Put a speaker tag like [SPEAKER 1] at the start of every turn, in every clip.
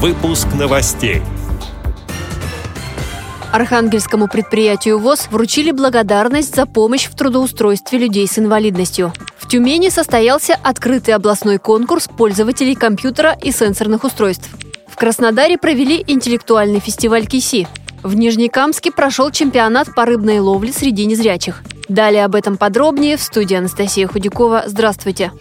[SPEAKER 1] Выпуск новостей.
[SPEAKER 2] Архангельскому предприятию ВОЗ вручили благодарность за помощь в трудоустройстве людей с инвалидностью. В Тюмени состоялся открытый областной конкурс пользователей компьютера и сенсорных устройств. В Краснодаре провели интеллектуальный фестиваль КИСИ. В Нижнекамске прошел чемпионат по рыбной ловле среди незрячих. Далее об этом подробнее в студии Анастасия Худякова. Здравствуйте.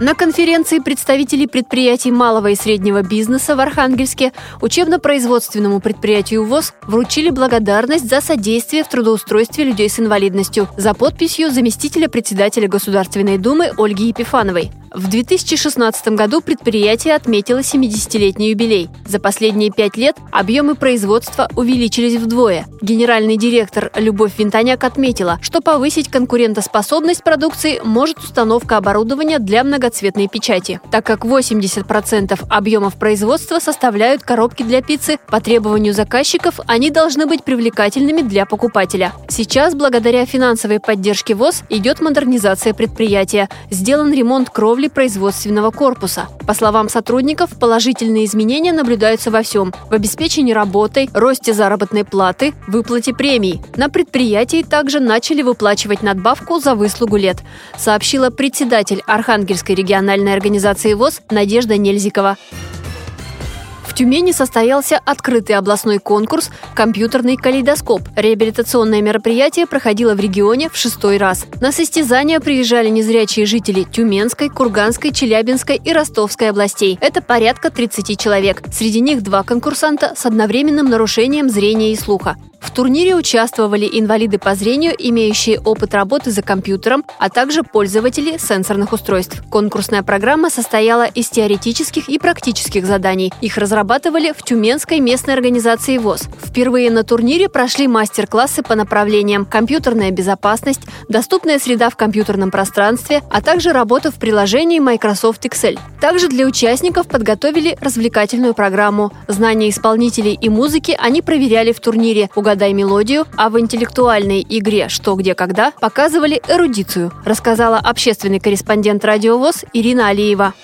[SPEAKER 2] На конференции представителей предприятий малого и среднего бизнеса в Архангельске учебно-производственному предприятию ВОЗ вручили благодарность за содействие в трудоустройстве людей с инвалидностью за подписью заместителя председателя Государственной Думы Ольги Епифановой. В 2016 году предприятие отметило 70-летний юбилей. За последние пять лет объемы производства увеличились вдвое. Генеральный директор Любовь Винтоняк отметила, что повысить конкурентоспособность продукции может установка оборудования для многоцветной печати. Так как 80% объемов производства составляют коробки для пиццы, по требованию заказчиков они должны быть привлекательными для покупателя. Сейчас, благодаря финансовой поддержке ВОЗ, идет модернизация предприятия. Сделан ремонт кровли торговли производственного корпуса. По словам сотрудников, положительные изменения наблюдаются во всем – в обеспечении работой, росте заработной платы, выплате премий. На предприятии также начали выплачивать надбавку за выслугу лет, сообщила председатель Архангельской региональной организации ВОЗ Надежда Нельзикова. Тюмени состоялся открытый областной конкурс «Компьютерный калейдоскоп». Реабилитационное мероприятие проходило в регионе в шестой раз. На состязания приезжали незрячие жители Тюменской, Курганской, Челябинской и Ростовской областей. Это порядка 30 человек. Среди них два конкурсанта с одновременным нарушением зрения и слуха. В турнире участвовали инвалиды по зрению, имеющие опыт работы за компьютером, а также пользователи сенсорных устройств. Конкурсная программа состояла из теоретических и практических заданий. Их разрабатывали в Тюменской местной организации ВОЗ. Впервые на турнире прошли мастер-классы по направлениям компьютерная безопасность, доступная среда в компьютерном пространстве, а также работа в приложении Microsoft Excel. Также для участников подготовили развлекательную программу. Знания исполнителей и музыки они проверяли в турнире, «Угадай мелодию», а в интеллектуальной игре «Что, где, когда» показывали эрудицию, рассказала общественный корреспондент радиовоз Ирина Алиева.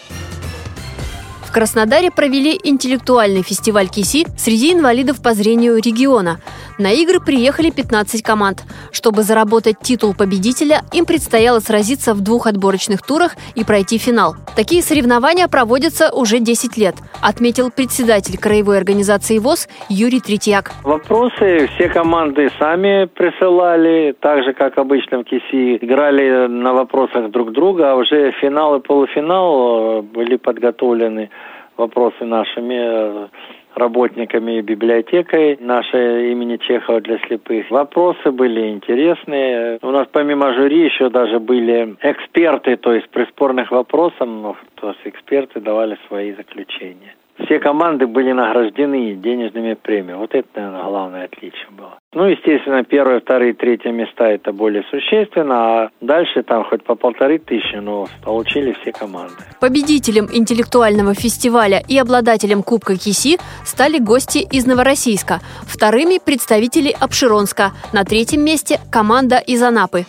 [SPEAKER 2] Краснодаре провели интеллектуальный фестиваль КИСИ среди инвалидов по зрению региона. На игры приехали 15 команд. Чтобы заработать титул победителя, им предстояло сразиться в двух отборочных турах и пройти финал. Такие соревнования проводятся уже 10 лет, отметил председатель краевой организации ВОЗ Юрий Третьяк.
[SPEAKER 3] Вопросы все команды сами присылали, так же, как обычно в КИСИ, играли на вопросах друг друга, а уже финал и полуфинал э, были подготовлены вопросы нашими э, работниками и библиотекой нашей имени Чехова для слепых. Вопросы были интересные. У нас помимо жюри еще даже были эксперты, то есть при спорных вопросах, ну, то есть эксперты давали свои заключения все команды были награждены денежными премиями. Вот это, наверное, главное отличие было. Ну, естественно, первые, вторые, третьи места это более существенно, а дальше там хоть по полторы тысячи, но получили все команды.
[SPEAKER 2] Победителем интеллектуального фестиваля и обладателем Кубка КИСИ стали гости из Новороссийска. Вторыми – представители Обширонска. На третьем месте – команда из Анапы.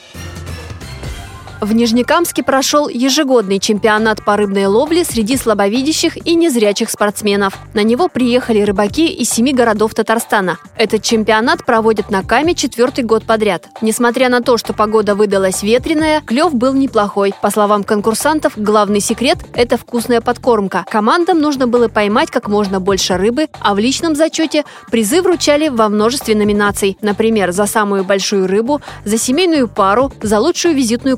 [SPEAKER 2] В Нижнекамске прошел ежегодный чемпионат по рыбной ловле среди слабовидящих и незрячих спортсменов. На него приехали рыбаки из семи городов Татарстана. Этот чемпионат проводят на Каме четвертый год подряд. Несмотря на то, что погода выдалась ветреная, клев был неплохой. По словам конкурсантов, главный секрет – это вкусная подкормка. Командам нужно было поймать как можно больше рыбы, а в личном зачете призы вручали во множестве номинаций. Например, за самую большую рыбу, за семейную пару, за лучшую визитную